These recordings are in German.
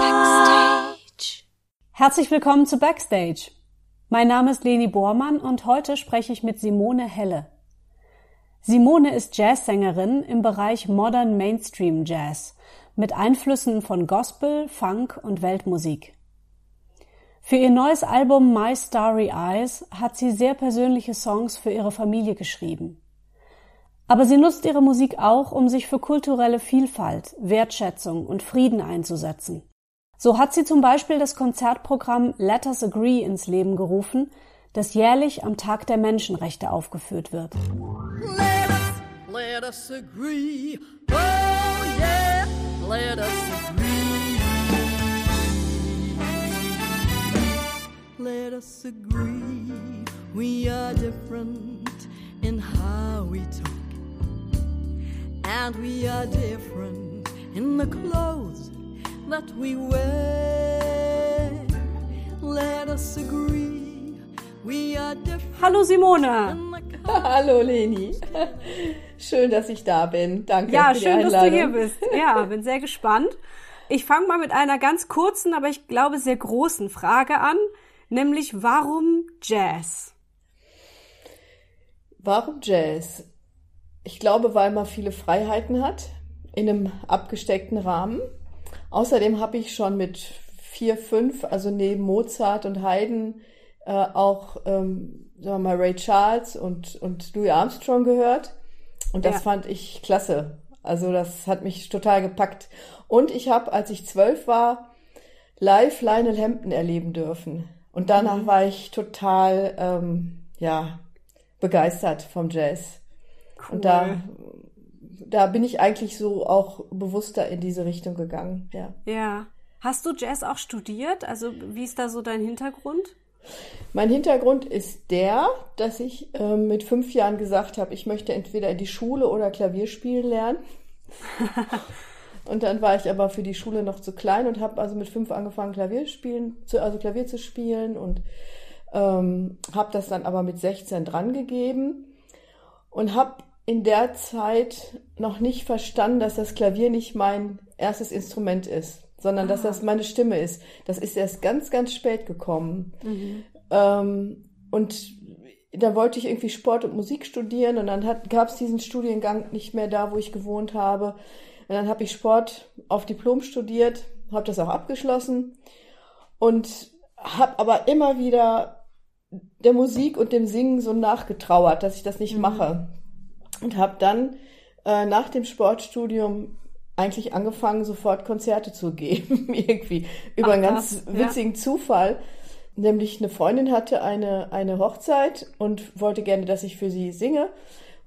Backstage. Herzlich willkommen zu Backstage. Mein Name ist Leni Bormann und heute spreche ich mit Simone Helle. Simone ist Jazzsängerin im Bereich Modern Mainstream Jazz mit Einflüssen von Gospel, Funk und Weltmusik. Für ihr neues Album My Starry Eyes hat sie sehr persönliche Songs für ihre Familie geschrieben. Aber sie nutzt ihre Musik auch, um sich für kulturelle Vielfalt, Wertschätzung und Frieden einzusetzen. So hat sie zum Beispiel das Konzertprogramm Let Us Agree ins Leben gerufen, das jährlich am Tag der Menschenrechte aufgeführt wird. Let us, let us agree. Oh yeah, let us agree. Let us agree. We are different in how we talk. And we are different in the clothes that we wear. Let us agree. We are different. Hallo Simone. Hallo Leni. Schön, dass ich da bin. Danke. Ja, für schön, dass du hier bist. Ja, bin sehr gespannt. Ich fange mal mit einer ganz kurzen, aber ich glaube sehr großen Frage an, nämlich warum Jazz? Warum Jazz? Ich glaube, weil man viele Freiheiten hat in einem abgesteckten Rahmen. Außerdem habe ich schon mit vier, fünf, also neben Mozart und Haydn, äh, auch ähm, sagen wir mal Ray Charles und, und Louis Armstrong gehört. Und das ja. fand ich klasse. Also das hat mich total gepackt. Und ich habe, als ich zwölf war, live Lionel Hampton erleben dürfen. Und danach mhm. war ich total, ähm, ja, begeistert vom Jazz. Cool. Und da, da bin ich eigentlich so auch bewusster in diese Richtung gegangen, ja. Ja. Hast du Jazz auch studiert? Also wie ist da so dein Hintergrund? Mein Hintergrund ist der, dass ich äh, mit fünf Jahren gesagt habe, ich möchte entweder in die Schule oder Klavier spielen lernen. und dann war ich aber für die Schule noch zu klein und habe also mit fünf angefangen, Klavier spielen, zu, also Klavier zu spielen und ähm, habe das dann aber mit 16 drangegeben und habe in der Zeit noch nicht verstanden, dass das Klavier nicht mein erstes Instrument ist, sondern ah. dass das meine Stimme ist. Das ist erst ganz, ganz spät gekommen. Mhm. Ähm, und da wollte ich irgendwie Sport und Musik studieren und dann gab es diesen Studiengang nicht mehr da, wo ich gewohnt habe. Und dann habe ich Sport auf Diplom studiert, habe das auch abgeschlossen und habe aber immer wieder der Musik und dem Singen so nachgetrauert, dass ich das nicht mhm. mache und habe dann äh, nach dem Sportstudium eigentlich angefangen, sofort Konzerte zu geben, irgendwie über Ach, einen ganz witzigen ja. Zufall. Nämlich eine Freundin hatte eine, eine Hochzeit und wollte gerne, dass ich für sie singe.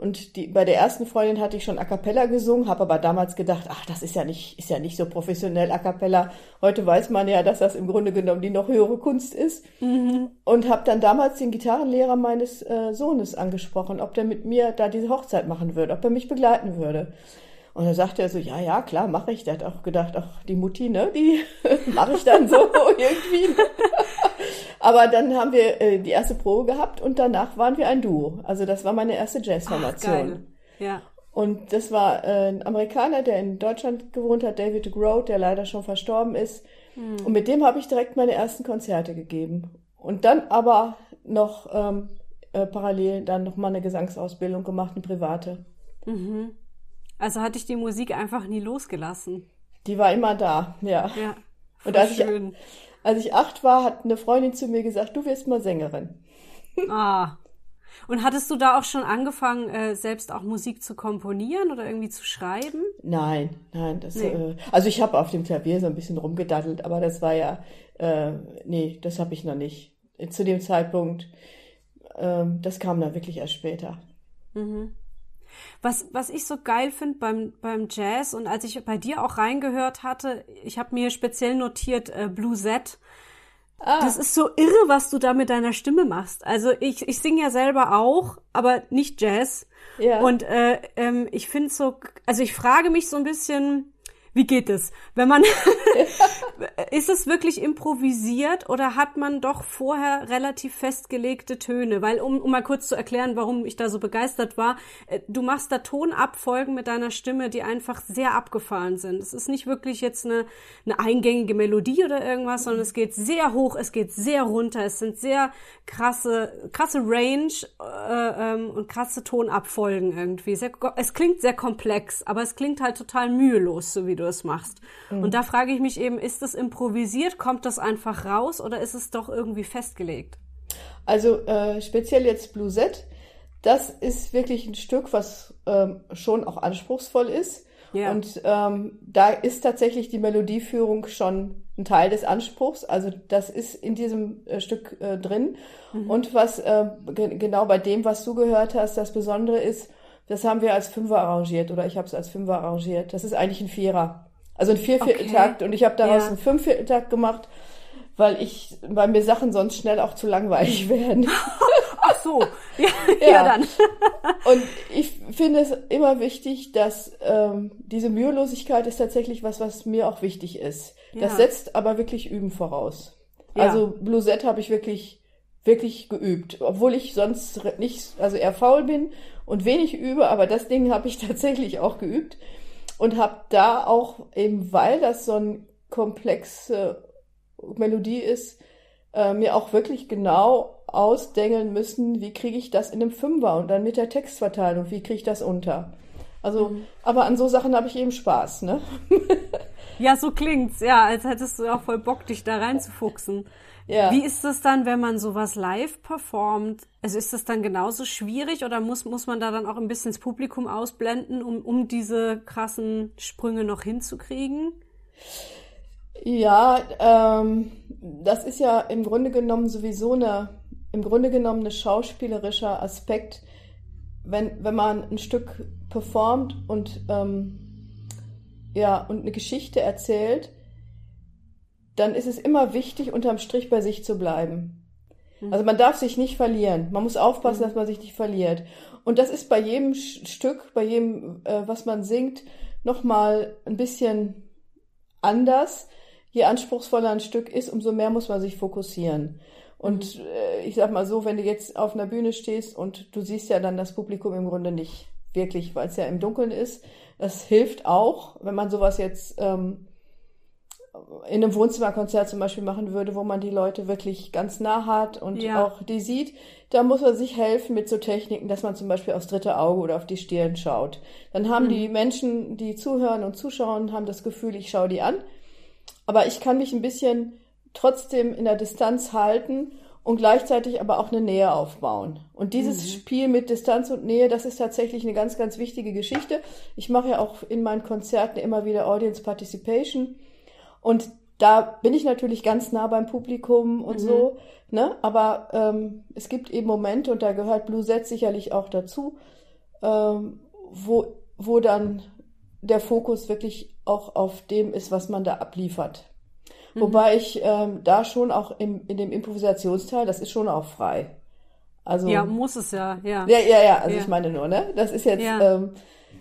Und die, bei der ersten Freundin hatte ich schon A cappella gesungen, habe aber damals gedacht, ach, das ist ja nicht, ist ja nicht so professionell A cappella. Heute weiß man ja, dass das im Grunde genommen die noch höhere Kunst ist. Mhm. Und habe dann damals den Gitarrenlehrer meines äh, Sohnes angesprochen, ob der mit mir da diese Hochzeit machen würde, ob er mich begleiten würde. Und dann sagte er so, ja, ja, klar, mache ich. Der hat auch gedacht, ach, die Mutti, ne, die mache ich dann so irgendwie. Aber dann haben wir äh, die erste Probe gehabt und danach waren wir ein Duo. Also das war meine erste Jazzformation. Ja. Und das war äh, ein Amerikaner, der in Deutschland gewohnt hat, David Grote, der leider schon verstorben ist. Hm. Und mit dem habe ich direkt meine ersten Konzerte gegeben. Und dann aber noch ähm, äh, parallel dann noch mal eine Gesangsausbildung gemacht, eine private. Mhm. Also hatte ich die Musik einfach nie losgelassen. Die war immer da, ja. Ja. Und als schön. ich, als ich acht war, hat eine Freundin zu mir gesagt, du wirst mal Sängerin. Ah. Und hattest du da auch schon angefangen, äh, selbst auch Musik zu komponieren oder irgendwie zu schreiben? Nein, nein. Das, nee. äh, also ich habe auf dem Klavier so ein bisschen rumgedattelt, aber das war ja, äh, nee, das habe ich noch nicht. Zu dem Zeitpunkt, äh, das kam dann wirklich erst später. Mhm. Was, was ich so geil finde beim, beim Jazz und als ich bei dir auch reingehört hatte, ich habe mir speziell notiert äh, Blue Z. Ah. Das ist so irre, was du da mit deiner Stimme machst. Also ich, ich singe ja selber auch, aber nicht Jazz. Ja. Und äh, ähm, ich finde so, also ich frage mich so ein bisschen, Wie geht es? Wenn man ist es wirklich improvisiert oder hat man doch vorher relativ festgelegte Töne? Weil um, um mal kurz zu erklären, warum ich da so begeistert war, äh, du machst da Tonabfolgen mit deiner Stimme, die einfach sehr abgefahren sind. Es ist nicht wirklich jetzt eine, eine eingängige Melodie oder irgendwas, sondern es geht sehr hoch, es geht sehr runter, es sind sehr krasse krasse Range äh, ähm, und krasse Tonabfolgen irgendwie. Sehr, es klingt sehr komplex, aber es klingt halt total mühelos, so wie du du es machst. Mhm. Und da frage ich mich eben, ist das improvisiert? Kommt das einfach raus oder ist es doch irgendwie festgelegt? Also äh, speziell jetzt Bluesette, das ist wirklich ein Stück, was ähm, schon auch anspruchsvoll ist. Ja. Und ähm, da ist tatsächlich die Melodieführung schon ein Teil des Anspruchs. Also das ist in diesem äh, Stück äh, drin. Mhm. Und was äh, genau bei dem, was du gehört hast, das Besondere ist, das haben wir als Fünfer arrangiert oder ich habe es als Fünfer arrangiert. Das ist eigentlich ein Vierer. Also ein Viervierteltakt okay. und ich habe daraus ja. einen Fünfvierteltakt gemacht, weil ich, weil mir Sachen sonst schnell auch zu langweilig werden. Ach so, ja, ja. ja dann. und ich finde es immer wichtig, dass ähm, diese Mühelosigkeit ist tatsächlich was, was mir auch wichtig ist. Das setzt aber wirklich Üben voraus. Also Bluesette habe ich wirklich wirklich geübt, obwohl ich sonst nicht, also eher faul bin und wenig übe, aber das Ding habe ich tatsächlich auch geübt und habe da auch eben, weil das so eine komplexe Melodie ist, äh, mir auch wirklich genau ausdengeln müssen, wie kriege ich das in einem Fünfer und dann mit der Textverteilung, wie kriege ich das unter. Also, mhm. aber an so Sachen habe ich eben Spaß, ne? ja, so klingt's, ja, als hättest du auch voll Bock, dich da reinzufuchsen. Ja. Wie ist das dann, wenn man sowas live performt? Also ist das dann genauso schwierig oder muss, muss man da dann auch ein bisschen das Publikum ausblenden, um, um diese krassen Sprünge noch hinzukriegen? Ja, ähm, das ist ja im Grunde genommen sowieso eine, im Grunde genommen ein schauspielerischer Aspekt, wenn, wenn man ein Stück performt und, ähm, ja, und eine Geschichte erzählt, dann ist es immer wichtig, unterm Strich bei sich zu bleiben. Mhm. Also man darf sich nicht verlieren. Man muss aufpassen, mhm. dass man sich nicht verliert. Und das ist bei jedem Stück, bei jedem, äh, was man singt, nochmal ein bisschen anders. Je anspruchsvoller ein Stück ist, umso mehr muss man sich fokussieren. Und mhm. äh, ich sag mal so, wenn du jetzt auf einer Bühne stehst und du siehst ja dann das Publikum im Grunde nicht wirklich, weil es ja im Dunkeln ist, das hilft auch, wenn man sowas jetzt ähm, in einem Wohnzimmerkonzert zum Beispiel machen würde, wo man die Leute wirklich ganz nah hat und ja. auch die sieht, da muss man sich helfen mit so Techniken, dass man zum Beispiel aufs dritte Auge oder auf die Stirn schaut. Dann haben mhm. die Menschen, die zuhören und zuschauen, haben das Gefühl, ich schaue die an. Aber ich kann mich ein bisschen trotzdem in der Distanz halten und gleichzeitig aber auch eine Nähe aufbauen. Und dieses mhm. Spiel mit Distanz und Nähe, das ist tatsächlich eine ganz, ganz wichtige Geschichte. Ich mache ja auch in meinen Konzerten immer wieder Audience Participation. Und da bin ich natürlich ganz nah beim Publikum und mhm. so, ne? Aber ähm, es gibt eben Momente, und da gehört Blue Set sicherlich auch dazu, ähm, wo, wo dann der Fokus wirklich auch auf dem ist, was man da abliefert. Mhm. Wobei ich ähm, da schon auch im, in dem Improvisationsteil, das ist schon auch frei. Also, ja, muss es ja, ja. Ja, ja, ja, also ja. ich meine nur, ne? Das ist jetzt, ja. ähm,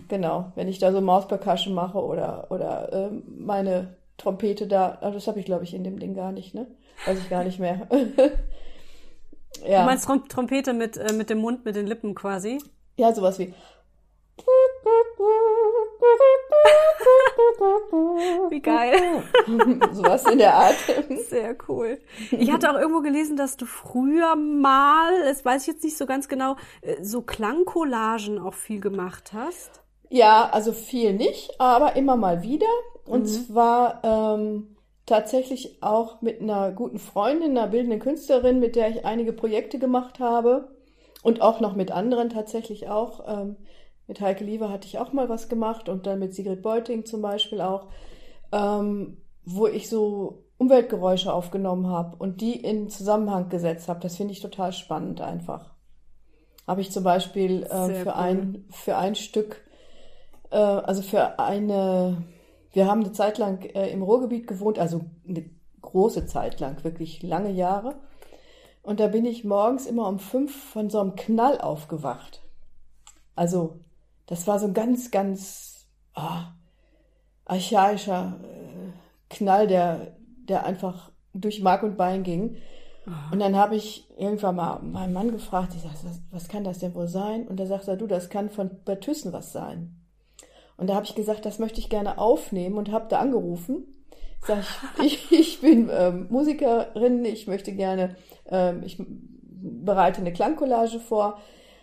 genau, wenn ich da so Mouse Percussion mache oder, oder ähm, meine Trompete da. Aber das habe ich, glaube ich, in dem Ding gar nicht, ne? Weiß ich gar nicht mehr. ja. Du meinst Trom Trompete mit, äh, mit dem Mund, mit den Lippen quasi? Ja, sowas wie. Wie geil. Sowas in der Art. Sehr cool. Ich hatte auch irgendwo gelesen, dass du früher mal, das weiß ich jetzt nicht so ganz genau, äh, so Klangcollagen auch viel gemacht hast. Ja, also viel nicht, aber immer mal wieder. Und mhm. zwar ähm, tatsächlich auch mit einer guten Freundin, einer bildenden Künstlerin, mit der ich einige Projekte gemacht habe. Und auch noch mit anderen tatsächlich auch. Ähm, mit Heike Lieber hatte ich auch mal was gemacht und dann mit Sigrid Beuting zum Beispiel auch, ähm, wo ich so Umweltgeräusche aufgenommen habe und die in Zusammenhang gesetzt habe. Das finde ich total spannend einfach. Habe ich zum Beispiel äh, für, cool. ein, für ein Stück äh, also für eine, wir haben eine Zeit lang äh, im Ruhrgebiet gewohnt, also eine große Zeit lang, wirklich lange Jahre. Und da bin ich morgens immer um fünf von so einem Knall aufgewacht. Also, das war so ganz, ganz, oh, archaischer äh, Knall, der, der einfach durch Mark und Bein ging. Und dann habe ich irgendwann mal meinen Mann gefragt, ich sag, was, was kann das denn wohl sein? Und da sagt er, du, das kann von bei Thyssen was sein. Und da habe ich gesagt, das möchte ich gerne aufnehmen und habe da angerufen. Sag ich, ich, ich bin ähm, Musikerin, ich möchte gerne, ähm, ich bereite eine Klangcollage vor.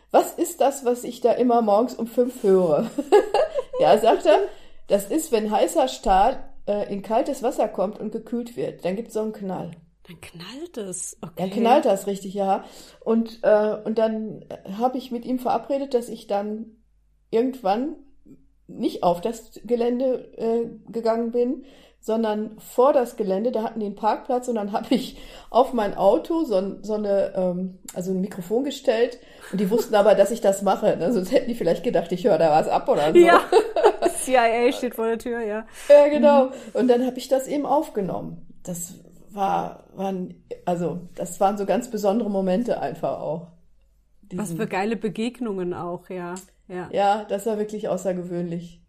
Was ist das, was ich da immer morgens um fünf höre? ja, sagt er, das ist, wenn heißer Stahl äh, in kaltes Wasser kommt und gekühlt wird, dann gibt es so einen Knall. Dann knallt es. Okay. Dann knallt das richtig, ja. Und, äh, und dann habe ich mit ihm verabredet, dass ich dann irgendwann nicht auf das Gelände äh, gegangen bin, sondern vor das Gelände, da hatten die einen Parkplatz und dann habe ich auf mein Auto so, so eine, ähm, also ein Mikrofon gestellt und die wussten aber, dass ich das mache. Ne? Sonst hätten die vielleicht gedacht, ich höre da was ab oder so. Ja, CIA steht vor der Tür, ja. Ja, genau. Und dann habe ich das eben aufgenommen. Das war, waren, also das waren so ganz besondere Momente einfach auch. Diesen, Was für geile Begegnungen auch, ja. Ja. ja, das war wirklich außergewöhnlich.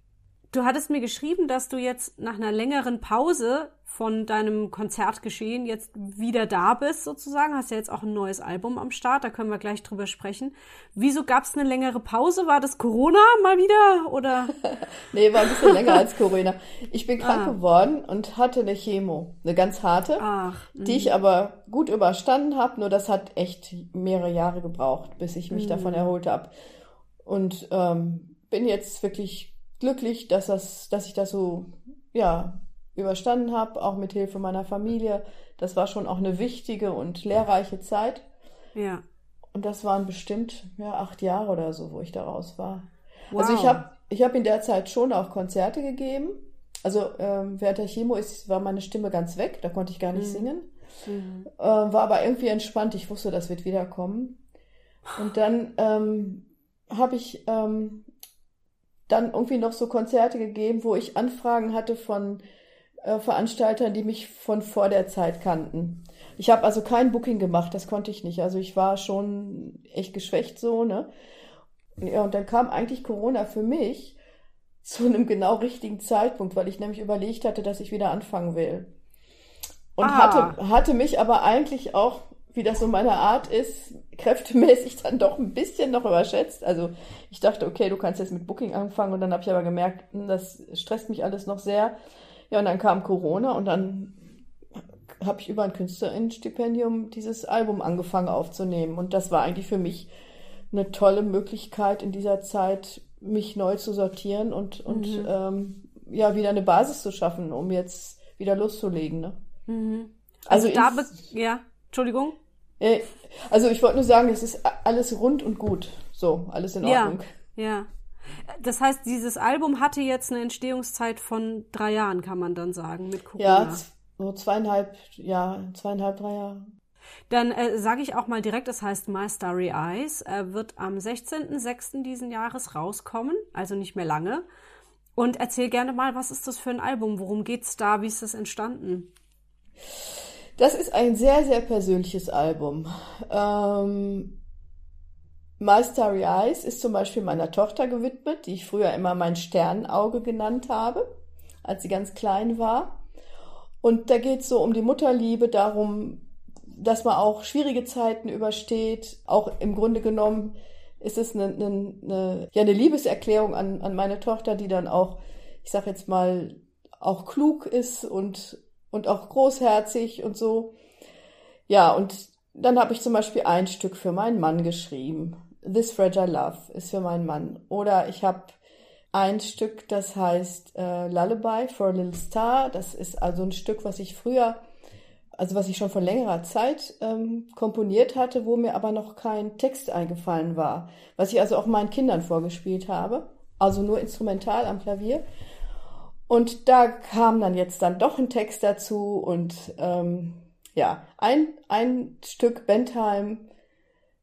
Du hattest mir geschrieben, dass du jetzt nach einer längeren Pause von deinem Konzertgeschehen jetzt wieder da bist, sozusagen. Hast ja jetzt auch ein neues Album am Start, da können wir gleich drüber sprechen. Wieso gab es eine längere Pause? War das Corona mal wieder? Oder? nee, war ein bisschen länger als Corona. Ich bin krank ah. geworden und hatte eine Chemo, eine ganz harte, Ach, die ich aber gut überstanden habe. Nur das hat echt mehrere Jahre gebraucht, bis ich mich mh. davon erholt habe. Und ähm, bin jetzt wirklich glücklich, dass das, dass ich das so ja überstanden habe, auch mit Hilfe meiner Familie. Das war schon auch eine wichtige und lehrreiche Zeit. Ja. Und das waren bestimmt ja acht Jahre oder so, wo ich da raus war. Wow. Also ich habe ich hab in der Zeit schon auch Konzerte gegeben. Also ähm, während der Chemo ist, war meine Stimme ganz weg, da konnte ich gar nicht mhm. singen. Mhm. Äh, war aber irgendwie entspannt. Ich wusste, das wird wiederkommen. Und dann ähm, habe ich ähm, dann irgendwie noch so Konzerte gegeben, wo ich Anfragen hatte von äh, Veranstaltern, die mich von vor der Zeit kannten. Ich habe also kein Booking gemacht, das konnte ich nicht. Also ich war schon echt geschwächt so, ne? Ja, und dann kam eigentlich Corona für mich zu einem genau richtigen Zeitpunkt, weil ich nämlich überlegt hatte, dass ich wieder anfangen will. Und ah. hatte, hatte mich aber eigentlich auch wie das so meine Art ist, kräftemäßig dann doch ein bisschen noch überschätzt. Also ich dachte, okay, du kannst jetzt mit Booking anfangen und dann habe ich aber gemerkt, hm, das stresst mich alles noch sehr. Ja, und dann kam Corona und dann habe ich über ein Künstlerinnenstipendium dieses Album angefangen aufzunehmen. Und das war eigentlich für mich eine tolle Möglichkeit in dieser Zeit, mich neu zu sortieren und, und mhm. ähm, ja, wieder eine Basis zu schaffen, um jetzt wieder loszulegen. Ne? Mhm. Also, also da, ja, Entschuldigung. Äh, also ich wollte nur sagen, es ist alles rund und gut. So, alles in Ordnung. Ja, ja. Das heißt, dieses Album hatte jetzt eine Entstehungszeit von drei Jahren, kann man dann sagen, mit Corona. Ja, so zweieinhalb, ja, zweieinhalb, drei Jahre. Dann äh, sage ich auch mal direkt, es heißt My Starry Eyes. Er wird am 16.06. diesen Jahres rauskommen, also nicht mehr lange. Und erzähl gerne mal, was ist das für ein Album? Worum geht's da? Wie ist das entstanden? Das ist ein sehr, sehr persönliches Album. Ähm, My Starry Eyes ist zum Beispiel meiner Tochter gewidmet, die ich früher immer mein Sternauge genannt habe, als sie ganz klein war. Und da geht es so um die Mutterliebe, darum, dass man auch schwierige Zeiten übersteht. Auch im Grunde genommen ist es eine, eine, eine, ja, eine Liebeserklärung an, an meine Tochter, die dann auch, ich sag jetzt mal, auch klug ist und und auch großherzig und so. Ja, und dann habe ich zum Beispiel ein Stück für meinen Mann geschrieben. This Fragile Love ist für meinen Mann. Oder ich habe ein Stück, das heißt äh, Lullaby for a Little Star. Das ist also ein Stück, was ich früher, also was ich schon vor längerer Zeit ähm, komponiert hatte, wo mir aber noch kein Text eingefallen war. Was ich also auch meinen Kindern vorgespielt habe. Also nur instrumental am Klavier. Und da kam dann jetzt dann doch ein Text dazu und ähm, ja, ein, ein Stück Bentheim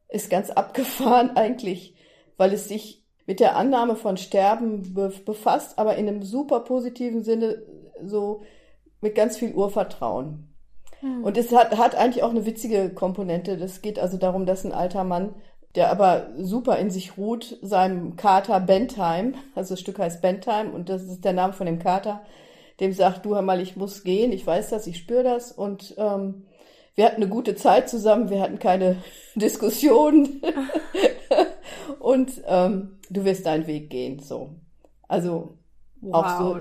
ist ganz abgefahren eigentlich, weil es sich mit der Annahme von Sterben be befasst, aber in einem super positiven Sinne so mit ganz viel Urvertrauen. Hm. Und es hat, hat eigentlich auch eine witzige Komponente. Das geht also darum, dass ein alter Mann der aber super in sich ruht, seinem Kater Bentheim, also das Stück heißt Bentheim und das ist der Name von dem Kater, dem sagt, du hör mal, ich muss gehen, ich weiß das, ich spüre das und ähm, wir hatten eine gute Zeit zusammen, wir hatten keine Diskussionen und ähm, du wirst deinen Weg gehen, so. Also wow. auch so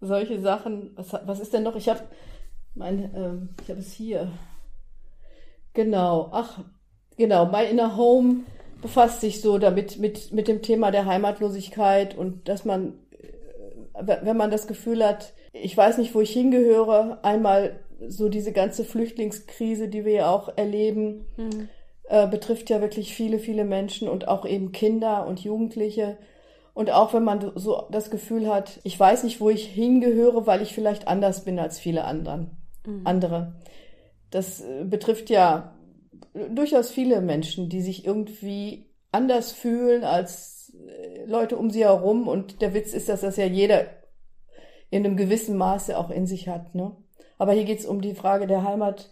solche Sachen. Was, was ist denn noch? Ich habe mein, ähm, ich habe es hier. Genau. Ach, genau. My Inner Home befasst sich so damit mit mit dem Thema der Heimatlosigkeit und dass man, äh, wenn man das Gefühl hat, ich weiß nicht, wo ich hingehöre, einmal so diese ganze Flüchtlingskrise, die wir ja auch erleben, mhm. äh, betrifft ja wirklich viele, viele Menschen und auch eben Kinder und Jugendliche. Und auch wenn man so das Gefühl hat, ich weiß nicht, wo ich hingehöre, weil ich vielleicht anders bin als viele anderen, mhm. andere. Das äh, betrifft ja durchaus viele Menschen, die sich irgendwie anders fühlen als äh, Leute um sie herum. Und der Witz ist, dass das ja jeder in einem gewissen Maße auch in sich hat. Ne? Aber hier geht's um die Frage der Heimat,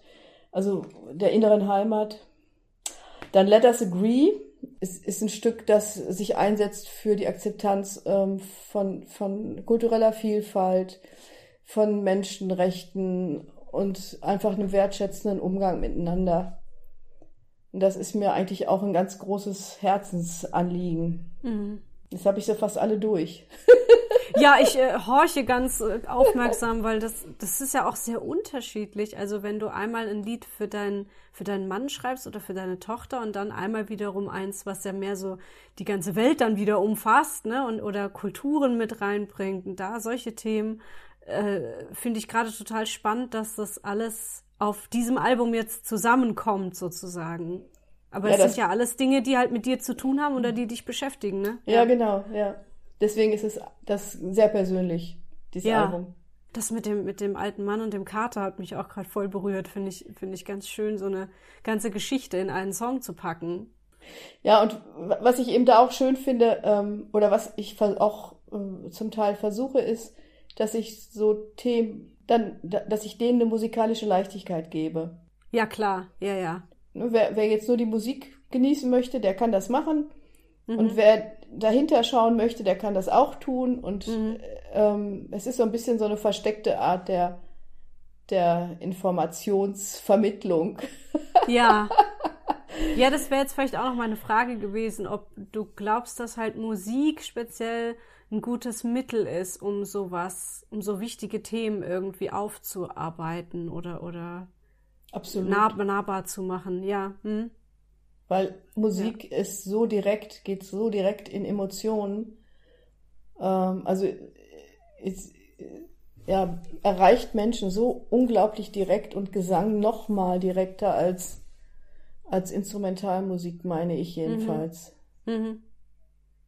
also der inneren Heimat. Dann Let Us Agree ist, ist ein Stück, das sich einsetzt für die Akzeptanz ähm, von, von kultureller Vielfalt, von Menschenrechten und einfach einem wertschätzenden Umgang miteinander. Und das ist mir eigentlich auch ein ganz großes Herzensanliegen. Mhm. Jetzt habe ich so fast alle durch. Ja, ich äh, horche ganz äh, aufmerksam, weil das, das ist ja auch sehr unterschiedlich. Also wenn du einmal ein Lied für, dein, für deinen Mann schreibst oder für deine Tochter und dann einmal wiederum eins, was ja mehr so die ganze Welt dann wieder umfasst, ne, und oder Kulturen mit reinbringt und da solche Themen, äh, finde ich gerade total spannend, dass das alles auf diesem Album jetzt zusammenkommt, sozusagen. Aber ja, es sind ja alles Dinge, die halt mit dir zu tun haben oder die dich beschäftigen, ne? Ja, ja. genau, ja. Deswegen ist es das sehr persönlich, dieses ja, Album. Das mit dem, mit dem alten Mann und dem Kater hat mich auch gerade voll berührt. Finde ich, finde ich ganz schön, so eine ganze Geschichte in einen Song zu packen. Ja, und was ich eben da auch schön finde, ähm, oder was ich auch äh, zum Teil versuche, ist, dass ich so Themen, dann, dass ich denen eine musikalische Leichtigkeit gebe. Ja, klar, ja, ja. Ne, wer, wer jetzt nur die Musik genießen möchte, der kann das machen. Mhm. Und wer dahinter schauen möchte, der kann das auch tun. Und mhm. ähm, es ist so ein bisschen so eine versteckte Art der, der Informationsvermittlung. Ja. Ja, das wäre jetzt vielleicht auch noch mal eine Frage gewesen, ob du glaubst, dass halt Musik speziell ein gutes Mittel ist, um sowas, um so wichtige Themen irgendwie aufzuarbeiten oder, oder. Nah, nahbar zu machen, ja. Hm? Weil Musik ja. ist so direkt, geht so direkt in Emotionen. Ähm, also ist, ja, erreicht Menschen so unglaublich direkt und Gesang noch mal direkter als, als Instrumentalmusik, meine ich jedenfalls. Mhm. Mhm.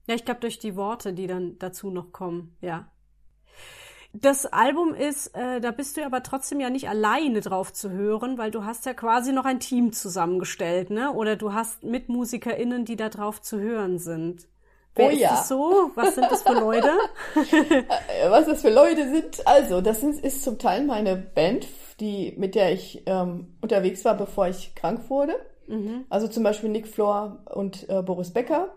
Ja, ich glaube durch die Worte, die dann dazu noch kommen, ja. Das Album ist, äh, da bist du aber trotzdem ja nicht alleine drauf zu hören, weil du hast ja quasi noch ein Team zusammengestellt, ne? Oder du hast MitmusikerInnen, die da drauf zu hören sind. Wer oh ist ja. das so? Was sind das für Leute? Was das für Leute sind? Also, das ist, ist zum Teil meine Band, die, mit der ich ähm, unterwegs war, bevor ich krank wurde. Mhm. Also zum Beispiel Nick Flor und äh, Boris Becker.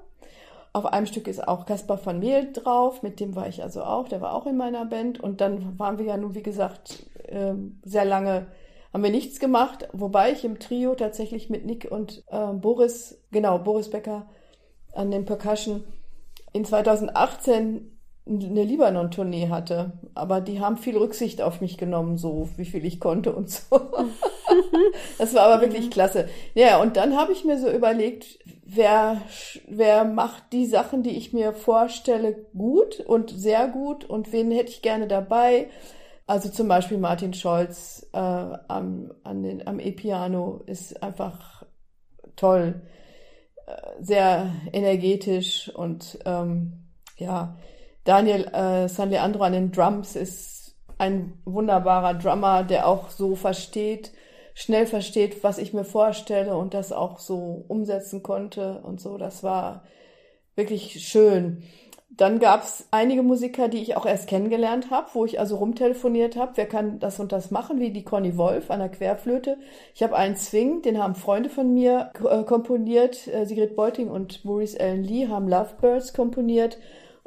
Auf einem Stück ist auch Caspar van Meel drauf, mit dem war ich also auch, der war auch in meiner Band. Und dann waren wir ja nun, wie gesagt, ähm, sehr lange, haben wir nichts gemacht, wobei ich im Trio tatsächlich mit Nick und äh, Boris, genau, Boris Becker an den Percussion in 2018 eine Libanon-Tournee hatte. Aber die haben viel Rücksicht auf mich genommen, so wie viel ich konnte und so. das war aber wirklich mhm. klasse. Ja, und dann habe ich mir so überlegt, wer, wer macht die Sachen, die ich mir vorstelle, gut und sehr gut und wen hätte ich gerne dabei? Also zum Beispiel Martin Scholz äh, am, an den, am E-Piano ist einfach toll, äh, sehr energetisch und ähm, ja, Daniel äh, San Leandro an den Drums ist ein wunderbarer Drummer, der auch so versteht, schnell versteht, was ich mir vorstelle und das auch so umsetzen konnte und so. Das war wirklich schön. Dann gab es einige Musiker, die ich auch erst kennengelernt habe, wo ich also rumtelefoniert habe, wer kann das und das machen, wie die Conny Wolf an der Querflöte. Ich habe einen Swing, den haben Freunde von mir äh, komponiert. Äh, Sigrid Beuting und Maurice Allen Lee haben Lovebirds komponiert.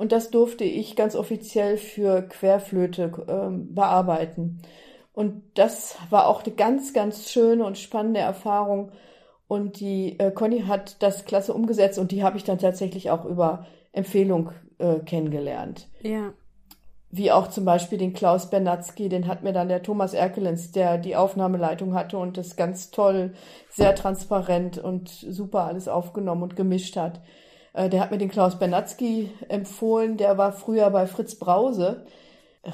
Und das durfte ich ganz offiziell für Querflöte ähm, bearbeiten. Und das war auch eine ganz, ganz schöne und spannende Erfahrung. Und die äh, Conny hat das klasse umgesetzt und die habe ich dann tatsächlich auch über Empfehlung äh, kennengelernt. Ja. Wie auch zum Beispiel den Klaus Bernatzky, den hat mir dann der Thomas Erkelens, der die Aufnahmeleitung hatte und das ganz toll, sehr transparent und super alles aufgenommen und gemischt hat. Äh, der hat mir den Klaus Bernatzky empfohlen, der war früher bei Fritz Brause,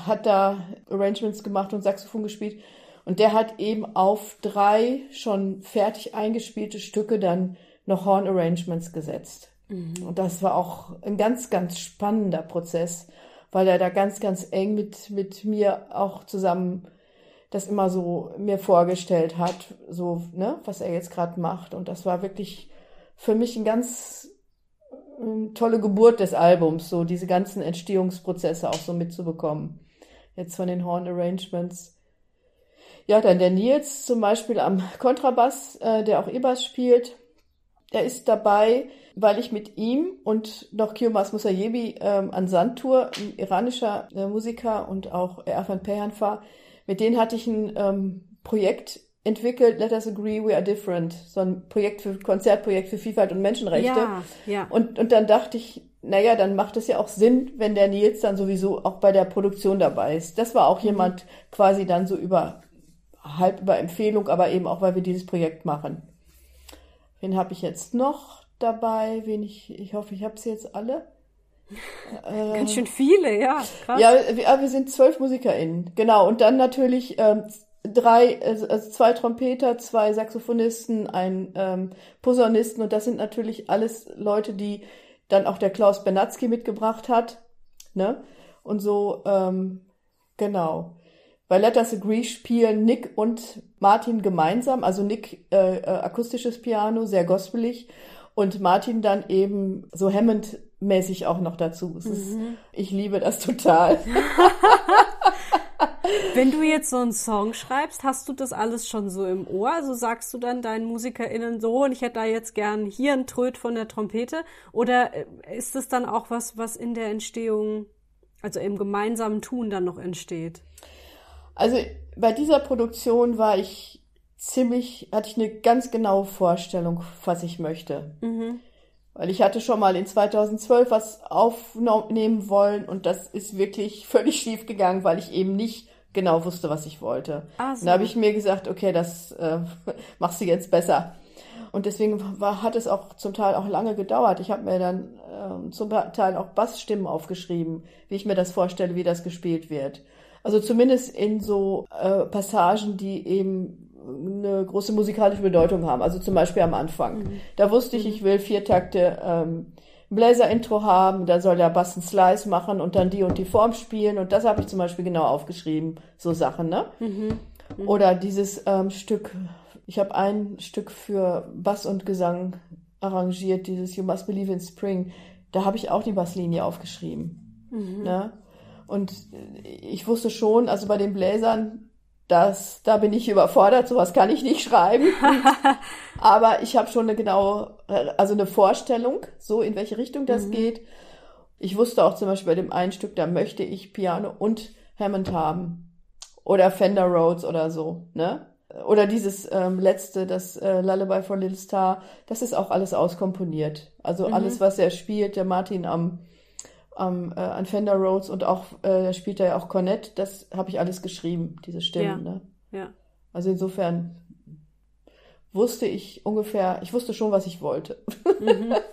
hat da Arrangements gemacht und Saxophon gespielt. Und der hat eben auf drei schon fertig eingespielte Stücke dann noch Horn Arrangements gesetzt. Mhm. Und das war auch ein ganz, ganz spannender Prozess, weil er da ganz, ganz eng mit, mit mir auch zusammen das immer so mir vorgestellt hat, so, ne, was er jetzt gerade macht. Und das war wirklich für mich ein ganz tolle Geburt des Albums, so diese ganzen Entstehungsprozesse auch so mitzubekommen. Jetzt von den Horn Arrangements. Ja, dann der Nils zum Beispiel am Kontrabass, äh, der auch E-Bass spielt. Er ist dabei, weil ich mit ihm und noch Kiomas Musayebi ähm, an Sandtour, ein iranischer äh, Musiker und auch Erfan Pehanfar, mit denen hatte ich ein ähm, Projekt entwickelt, Let Us Agree We Are Different, so ein Projekt für Konzertprojekt für Vielfalt und Menschenrechte. Ja, ja. Und, und dann dachte ich, naja, dann macht es ja auch Sinn, wenn der Nils dann sowieso auch bei der Produktion dabei ist. Das war auch mhm. jemand quasi dann so über halb über Empfehlung, aber eben auch, weil wir dieses Projekt machen. Wen habe ich jetzt noch dabei? Wen ich, ich hoffe, ich habe sie jetzt alle. Ganz schön viele, ja. Krass. Ja, wir, wir sind zwölf MusikerInnen, genau. Und dann natürlich ähm, drei, also, also zwei Trompeter, zwei Saxophonisten, ein ähm, Posaunisten und das sind natürlich alles Leute, die dann auch der Klaus Bernatzky mitgebracht hat, ne? Und so, ähm, genau. Bei Let Us Agree spielen Nick und Martin gemeinsam, also Nick äh, äh, akustisches Piano, sehr gospelig und Martin dann eben so Hammond-mäßig auch noch dazu. Mhm. Ist, ich liebe das total. Wenn du jetzt so einen Song schreibst, hast du das alles schon so im Ohr? Also sagst du dann deinen MusikerInnen so, und ich hätte da jetzt gern hier einen Tröd von der Trompete? Oder äh, ist das dann auch was, was in der Entstehung, also im gemeinsamen Tun dann noch entsteht? Also bei dieser Produktion war ich ziemlich, hatte ich eine ganz genaue Vorstellung, was ich möchte. Mhm. Weil ich hatte schon mal in 2012 was aufnehmen wollen und das ist wirklich völlig schief gegangen, weil ich eben nicht genau wusste, was ich wollte. Ah, so. Da habe ich mir gesagt, okay, das äh, machst du jetzt besser. Und deswegen war, hat es auch zum Teil auch lange gedauert. Ich habe mir dann äh, zum Teil auch Bassstimmen aufgeschrieben, wie ich mir das vorstelle, wie das gespielt wird. Also zumindest in so äh, Passagen, die eben eine große musikalische Bedeutung haben. Also zum Beispiel am Anfang. Mhm. Da wusste ich, mhm. ich will vier Takte ähm, Bläser-Intro haben, da soll der Bass einen Slice machen und dann die und die Form spielen. Und das habe ich zum Beispiel genau aufgeschrieben, so Sachen, ne? Mhm. Mhm. Oder dieses ähm, Stück, ich habe ein Stück für Bass und Gesang arrangiert, dieses You Must Believe in Spring. Da habe ich auch die Basslinie aufgeschrieben. Mhm. Ne? Und ich wusste schon, also bei den Bläsern, das, da bin ich überfordert, sowas kann ich nicht schreiben. Aber ich habe schon eine genaue, also eine Vorstellung, so in welche Richtung das mhm. geht. Ich wusste auch zum Beispiel bei dem einen Stück, da möchte ich Piano und Hammond haben. Oder Fender Rhodes oder so, ne? Oder dieses ähm, letzte, das äh, Lullaby for Little Star, das ist auch alles auskomponiert. Also mhm. alles, was er spielt, der Martin am am, äh, an Fender Rhodes und auch, äh, da spielt er ja auch Cornett, das habe ich alles geschrieben, diese Stimmen. Ja. Ne? ja. Also insofern wusste ich ungefähr, ich wusste schon, was ich wollte. Mhm.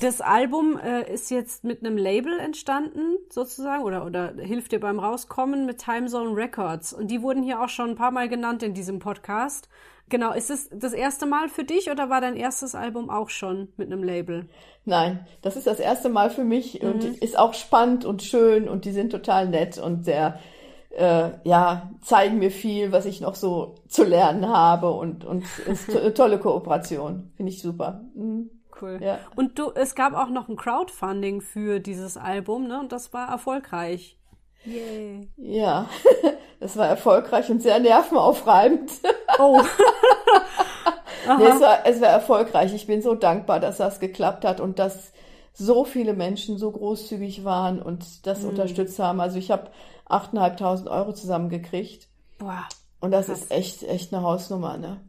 Das Album äh, ist jetzt mit einem Label entstanden, sozusagen, oder, oder hilft dir beim Rauskommen mit Time Zone Records. Und die wurden hier auch schon ein paar Mal genannt in diesem Podcast. Genau, ist es das erste Mal für dich oder war dein erstes Album auch schon mit einem Label? Nein, das ist das erste Mal für mich mhm. und ist auch spannend und schön und die sind total nett und sehr, äh, ja, zeigen mir viel, was ich noch so zu lernen habe und, und ist eine tolle Kooperation. Finde ich super. Mhm. cool. Ja. Und du, es gab auch noch ein Crowdfunding für dieses Album, ne? Und das war erfolgreich. Yay. Ja, das war erfolgreich und sehr nervenaufreibend. Oh. nee, es, war, es war erfolgreich. Ich bin so dankbar, dass das geklappt hat und dass so viele Menschen so großzügig waren und das mhm. unterstützt haben. Also ich habe 8.500 Euro zusammengekriegt. Boah. Und das krass. ist echt, echt eine Hausnummer, ne?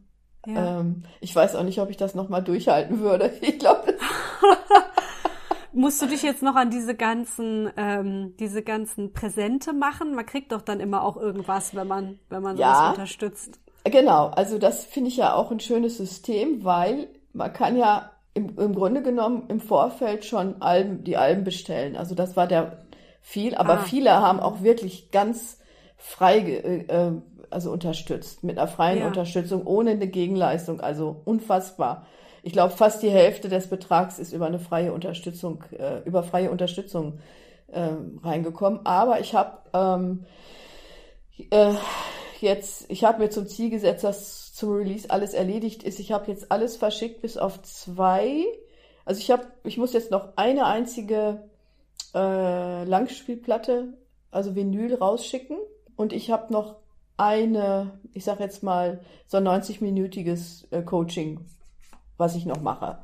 Ja. Ähm, ich weiß auch nicht, ob ich das nochmal durchhalten würde. Ich glaube. Musst du dich jetzt noch an diese ganzen, ähm, diese ganzen Präsente machen? Man kriegt doch dann immer auch irgendwas, wenn man, wenn man ja, sowas unterstützt. Genau, also das finde ich ja auch ein schönes System, weil man kann ja im, im Grunde genommen im Vorfeld schon Alben, die Alben bestellen. Also das war der viel, aber ah. viele haben auch wirklich ganz frei äh, äh, also unterstützt, mit einer freien ja. Unterstützung, ohne eine Gegenleistung, also unfassbar. Ich glaube, fast die Hälfte des Betrags ist über eine freie Unterstützung, äh, über freie Unterstützung äh, reingekommen. Aber ich habe ähm, äh, jetzt, ich habe mir zum Ziel gesetzt, dass zum Release alles erledigt ist. Ich habe jetzt alles verschickt bis auf zwei. Also ich habe, ich muss jetzt noch eine einzige äh, Langspielplatte, also Vinyl rausschicken. Und ich habe noch eine, ich sag jetzt mal, so ein 90-minütiges äh, Coaching, was ich noch mache.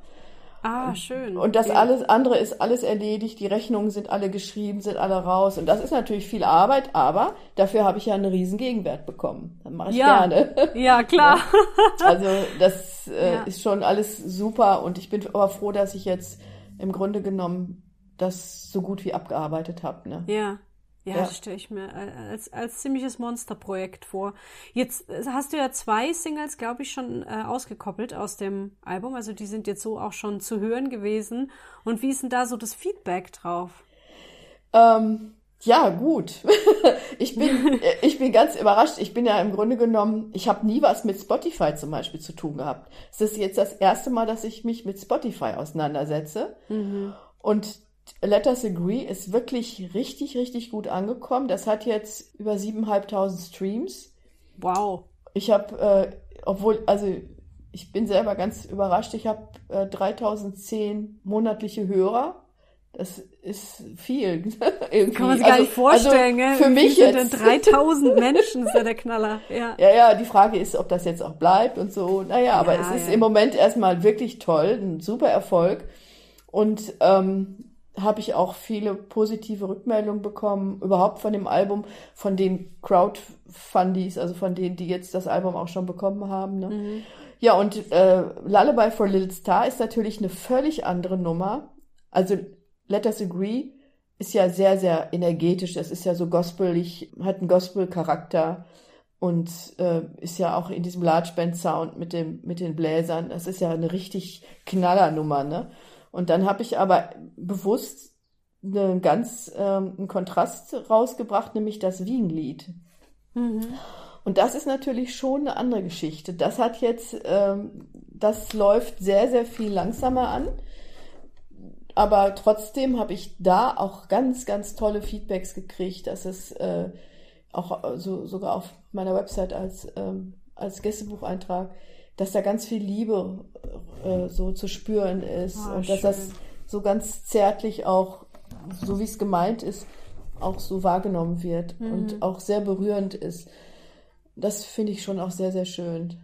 Ah, schön. Und das ja. alles andere ist alles erledigt, die Rechnungen sind alle geschrieben, sind alle raus. Und das ist natürlich viel Arbeit, aber dafür habe ich ja einen riesen Gegenwert bekommen. Dann mache ich ja. gerne. Ja, klar. Also das äh, ja. ist schon alles super und ich bin aber froh, dass ich jetzt im Grunde genommen das so gut wie abgearbeitet habe. Ne? Ja. Ja, ja. das stelle ich mir als, als ziemliches Monsterprojekt vor. Jetzt äh, hast du ja zwei Singles, glaube ich, schon äh, ausgekoppelt aus dem Album. Also die sind jetzt so auch schon zu hören gewesen. Und wie ist denn da so das Feedback drauf? Ähm, ja, gut. ich, bin, äh, ich bin ganz überrascht. Ich bin ja im Grunde genommen, ich habe nie was mit Spotify zum Beispiel zu tun gehabt. Es ist jetzt das erste Mal, dass ich mich mit Spotify auseinandersetze. Mhm. Und Letters Agree ist wirklich richtig, richtig gut angekommen. Das hat jetzt über 7.500 Streams. Wow. Ich habe, äh, obwohl, also ich bin selber ganz überrascht, ich habe äh, 3010 monatliche Hörer. Das ist viel. Kann man sich gar nicht also, vorstellen, also, Für mich jetzt. 3000 Menschen ist ja der Knaller. Ja. ja, ja, die Frage ist, ob das jetzt auch bleibt und so. Naja, aber ja, es ist ja. im Moment erstmal wirklich toll, ein super Erfolg. Und ähm, habe ich auch viele positive Rückmeldungen bekommen, überhaupt von dem Album, von den Crowdfundies, also von denen, die jetzt das Album auch schon bekommen haben. Ne? Mhm. Ja, und äh, Lullaby for Little Star ist natürlich eine völlig andere Nummer. Also Let Us Agree ist ja sehr, sehr energetisch. Das ist ja so gospelig, hat einen Gospel-Charakter und äh, ist ja auch in diesem Large Band Sound mit dem mit den Bläsern. Das ist ja eine richtig Knallernummer, ne? Und dann habe ich aber bewusst einen ganz ähm, einen Kontrast rausgebracht, nämlich das Wiegenlied. Mhm. Und das ist natürlich schon eine andere Geschichte. Das hat jetzt, ähm, das läuft sehr, sehr viel langsamer an. Aber trotzdem habe ich da auch ganz, ganz tolle Feedbacks gekriegt, dass es äh, auch so, sogar auf meiner Website als, ähm, als Gästebucheintrag dass da ganz viel Liebe äh, so zu spüren ist oh, und dass das so ganz zärtlich auch, so wie es gemeint ist, auch so wahrgenommen wird mhm. und auch sehr berührend ist. Das finde ich schon auch sehr, sehr schön.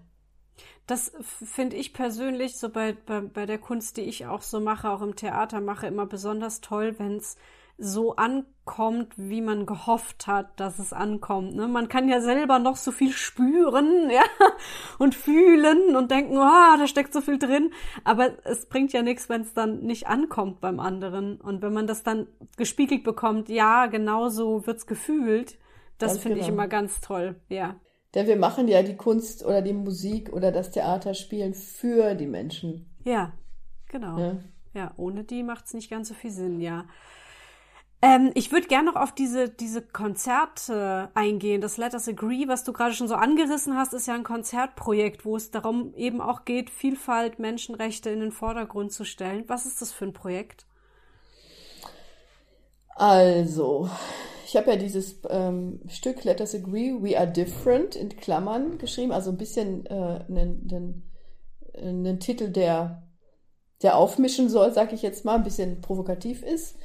Das finde ich persönlich so bei, bei, bei der Kunst, die ich auch so mache, auch im Theater mache, immer besonders toll, wenn es so ankommt, wie man gehofft hat, dass es ankommt. Ne? Man kann ja selber noch so viel spüren, ja, und fühlen und denken, oh, da steckt so viel drin. Aber es bringt ja nichts, wenn es dann nicht ankommt beim anderen. Und wenn man das dann gespiegelt bekommt, ja, genau so wird's gefühlt. Das finde genau. ich immer ganz toll, ja. Denn wir machen ja die Kunst oder die Musik oder das Theaterspielen für die Menschen. Ja, genau. Ja, ja ohne die macht's nicht ganz so viel Sinn, ja. Ähm, ich würde gerne noch auf diese, diese Konzerte eingehen. Das Let Us Agree, was du gerade schon so angerissen hast, ist ja ein Konzertprojekt, wo es darum eben auch geht, Vielfalt, Menschenrechte in den Vordergrund zu stellen. Was ist das für ein Projekt? Also, ich habe ja dieses ähm, Stück Let Us Agree, We Are Different in Klammern geschrieben, also ein bisschen äh, einen, einen, Titel, der der aufmischen soll, sag ich jetzt mal, ein bisschen provokativ ist.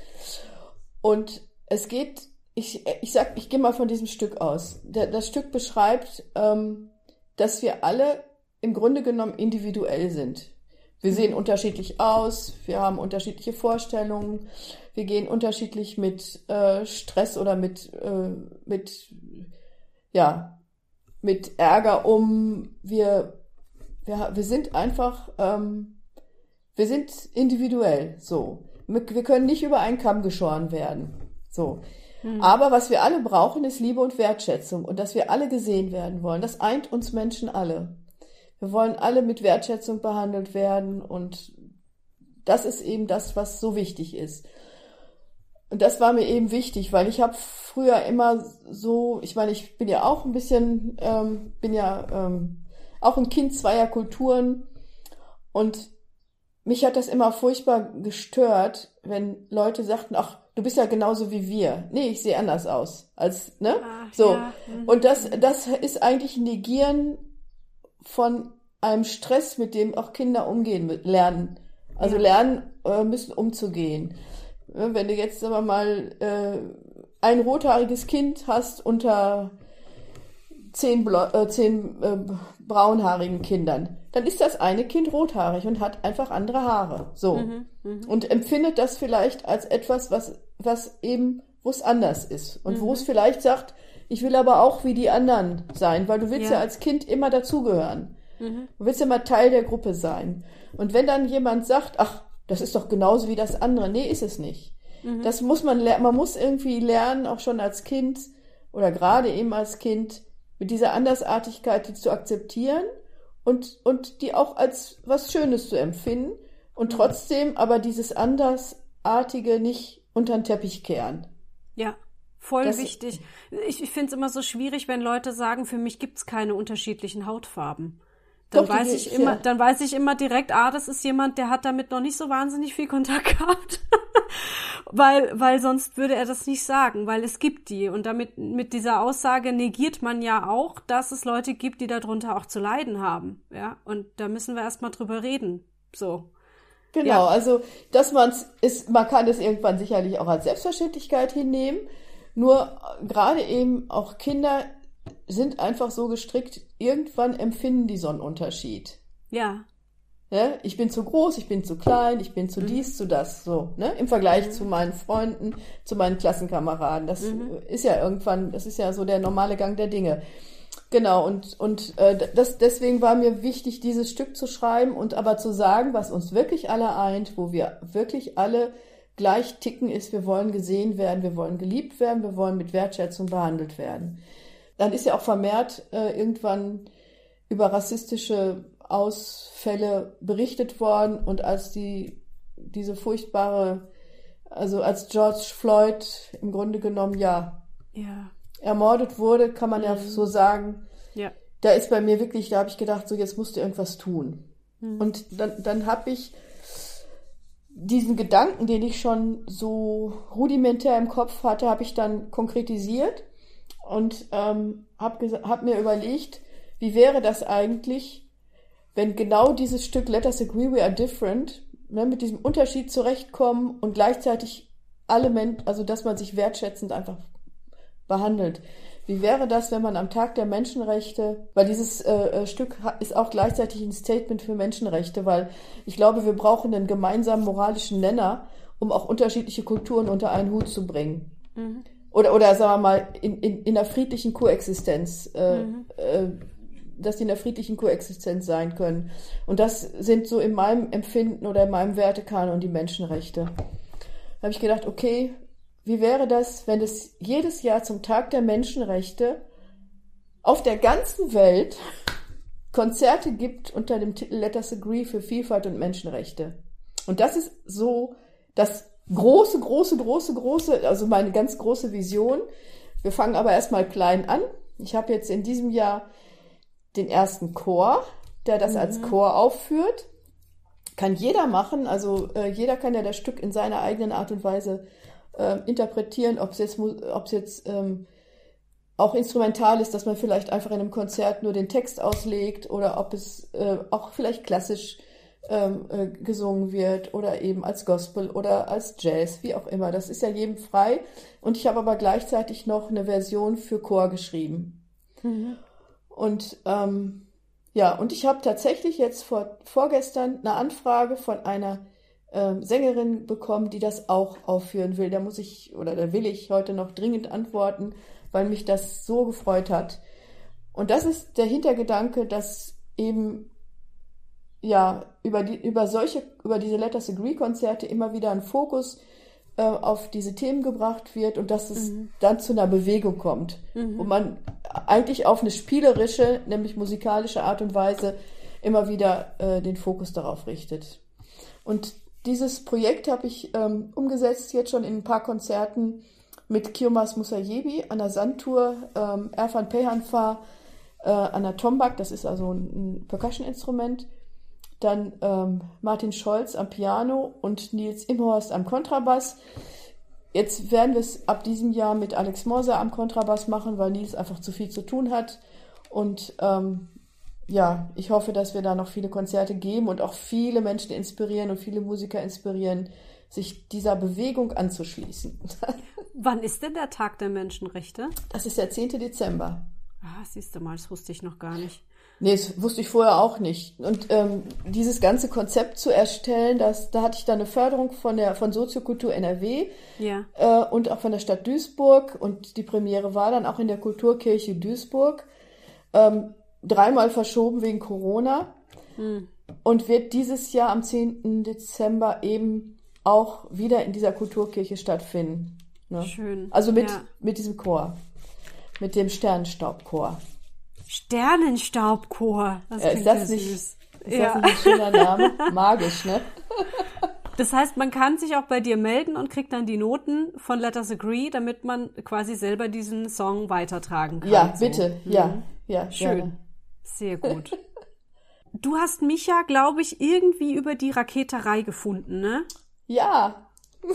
Und es geht, ich, ich sag, ich gehe mal von diesem Stück aus. Das Stück beschreibt, ähm, dass wir alle im Grunde genommen individuell sind. Wir sehen unterschiedlich aus, wir haben unterschiedliche Vorstellungen, wir gehen unterschiedlich mit äh, Stress oder mit, äh, mit, ja, mit Ärger um. Wir, wir, wir sind einfach, ähm, wir sind individuell, so. Wir können nicht über einen Kamm geschoren werden, so. Aber was wir alle brauchen, ist Liebe und Wertschätzung und dass wir alle gesehen werden wollen. Das eint uns Menschen alle. Wir wollen alle mit Wertschätzung behandelt werden und das ist eben das, was so wichtig ist. Und das war mir eben wichtig, weil ich habe früher immer so, ich meine, ich bin ja auch ein bisschen, ähm, bin ja ähm, auch ein Kind zweier Kulturen und mich hat das immer furchtbar gestört, wenn Leute sagten, ach, du bist ja genauso wie wir. Nee, ich sehe anders aus als, ne? Ach, so. Ja. Mhm. Und das, das ist eigentlich Negieren von einem Stress, mit dem auch Kinder umgehen lernen. Also ja. lernen äh, müssen umzugehen. Wenn du jetzt aber mal äh, ein rothaariges Kind hast unter zehn, äh, zehn äh, braunhaarigen Kindern, dann ist das eine Kind rothaarig und hat einfach andere Haare. So. Mhm, mh. Und empfindet das vielleicht als etwas, was, was eben, wo es anders ist. Und mhm. wo es vielleicht sagt, ich will aber auch wie die anderen sein, weil du willst ja, ja als Kind immer dazugehören. Mhm. Du willst immer Teil der Gruppe sein. Und wenn dann jemand sagt, ach, das ist doch genauso wie das andere, nee, ist es nicht. Mhm. Das muss man lernen, man muss irgendwie lernen, auch schon als Kind oder gerade eben als Kind, mit dieser Andersartigkeit die zu akzeptieren und, und die auch als was Schönes zu empfinden und mhm. trotzdem aber dieses Andersartige nicht unter den Teppich kehren. Ja. Voll das wichtig. Ich, ich finde es immer so schwierig, wenn Leute sagen, für mich gibt es keine unterschiedlichen Hautfarben. Dann Doch, weiß ich immer, ja. dann weiß ich immer direkt, ah, das ist jemand, der hat damit noch nicht so wahnsinnig viel Kontakt gehabt. weil, weil sonst würde er das nicht sagen, weil es gibt die. Und damit, mit dieser Aussage negiert man ja auch, dass es Leute gibt, die darunter auch zu leiden haben. Ja. Und da müssen wir erstmal drüber reden. So. Genau, ja. also, dass man es ist, man kann es irgendwann sicherlich auch als Selbstverständlichkeit hinnehmen. Nur gerade eben auch Kinder sind einfach so gestrickt, irgendwann empfinden die so einen Unterschied. Ja. Ja. Ich bin zu groß, ich bin zu klein, ich bin zu mhm. dies, zu das, so, ne? Im Vergleich mhm. zu meinen Freunden, zu meinen Klassenkameraden. Das mhm. ist ja irgendwann, das ist ja so der normale Gang der Dinge. Genau, und, und äh, das, deswegen war mir wichtig, dieses Stück zu schreiben und aber zu sagen, was uns wirklich alle eint, wo wir wirklich alle gleich ticken ist, wir wollen gesehen werden, wir wollen geliebt werden, wir wollen mit Wertschätzung behandelt werden. Dann ist ja auch vermehrt äh, irgendwann über rassistische Ausfälle berichtet worden und als die diese furchtbare, also als George Floyd im Grunde genommen ja, ja. ermordet wurde, kann man mhm. ja so sagen. Ja. Da ist bei mir wirklich, da habe ich gedacht, so jetzt musst du irgendwas tun. Mhm. Und dann, dann habe ich diesen Gedanken, den ich schon so rudimentär im Kopf hatte, habe ich dann konkretisiert und ähm, habe hab mir überlegt, wie wäre das eigentlich, wenn genau dieses Stück Let us agree we are different ne, mit diesem Unterschied zurechtkommen und gleichzeitig alle Menschen, also dass man sich wertschätzend einfach behandelt. Wie wäre das, wenn man am Tag der Menschenrechte, weil dieses äh, äh Stück ist auch gleichzeitig ein Statement für Menschenrechte, weil ich glaube, wir brauchen einen gemeinsamen moralischen Nenner, um auch unterschiedliche Kulturen unter einen Hut zu bringen. Mhm. Oder, oder sagen wir mal, in, in, in einer friedlichen Koexistenz, äh, mhm. äh, dass die in einer friedlichen Koexistenz sein können. Und das sind so in meinem Empfinden oder in meinem Wertekanon die Menschenrechte. Da habe ich gedacht, okay, wie wäre das, wenn es jedes Jahr zum Tag der Menschenrechte auf der ganzen Welt Konzerte gibt unter dem Titel Let Us Agree für Vielfalt und Menschenrechte? Und das ist so das große, große, große, große, also meine ganz große Vision. Wir fangen aber erstmal klein an. Ich habe jetzt in diesem Jahr den ersten Chor, der das mhm. als Chor aufführt. Kann jeder machen, also äh, jeder kann ja das Stück in seiner eigenen Art und Weise äh, interpretieren, ob es jetzt, ob es jetzt ähm, auch instrumental ist, dass man vielleicht einfach in einem Konzert nur den Text auslegt oder ob es äh, auch vielleicht klassisch ähm, äh, gesungen wird oder eben als Gospel oder als Jazz, wie auch immer. Das ist ja jedem frei. Und ich habe aber gleichzeitig noch eine Version für Chor geschrieben. Mhm. Und ähm, ja, und ich habe tatsächlich jetzt vor, vorgestern eine Anfrage von einer ähm, Sängerin bekommen, die das auch aufführen will. Da muss ich oder da will ich heute noch dringend antworten, weil mich das so gefreut hat. Und das ist der Hintergedanke, dass eben ja über die über solche über diese Letters Agree Konzerte immer wieder ein Fokus äh, auf diese Themen gebracht wird und dass es mhm. dann zu einer Bewegung kommt, mhm. wo man eigentlich auf eine spielerische, nämlich musikalische Art und Weise immer wieder äh, den Fokus darauf richtet. Und dieses Projekt habe ich ähm, umgesetzt jetzt schon in ein paar Konzerten mit Kiomas Musayebi an der Sandtour, ähm, Erfan Pehanfa äh, an der Tombak, das ist also ein, ein Percussion-Instrument, dann ähm, Martin Scholz am Piano und Nils Imhorst am Kontrabass. Jetzt werden wir es ab diesem Jahr mit Alex Moser am Kontrabass machen, weil Nils einfach zu viel zu tun hat. Und ähm, ja, ich hoffe, dass wir da noch viele Konzerte geben und auch viele Menschen inspirieren und viele Musiker inspirieren, sich dieser Bewegung anzuschließen. Wann ist denn der Tag der Menschenrechte? Das ist der 10. Dezember. Ah, siehst du mal, das wusste ich noch gar nicht. Nee, das wusste ich vorher auch nicht. Und ähm, dieses ganze Konzept zu erstellen, das, da hatte ich dann eine Förderung von der von Soziokultur NRW ja. äh, und auch von der Stadt Duisburg. Und die Premiere war dann auch in der Kulturkirche Duisburg. Ähm, dreimal verschoben wegen Corona. Hm. Und wird dieses Jahr am 10. Dezember eben auch wieder in dieser Kulturkirche stattfinden. Ne? Schön. Also mit, ja. mit diesem Chor. Mit dem Sternenstaubchor. Sternenstaubchor. Das ja, ist das nicht, süß. Ist ja. das nicht ein schöner Name? Magisch, ne? Das heißt, man kann sich auch bei dir melden und kriegt dann die Noten von Letters Agree, damit man quasi selber diesen Song weitertragen kann. Ja, so. bitte. Mhm. Ja, ja. Schön. Gerne. Sehr gut. Du hast mich ja, glaube ich, irgendwie über die Raketerei gefunden, ne? Ja,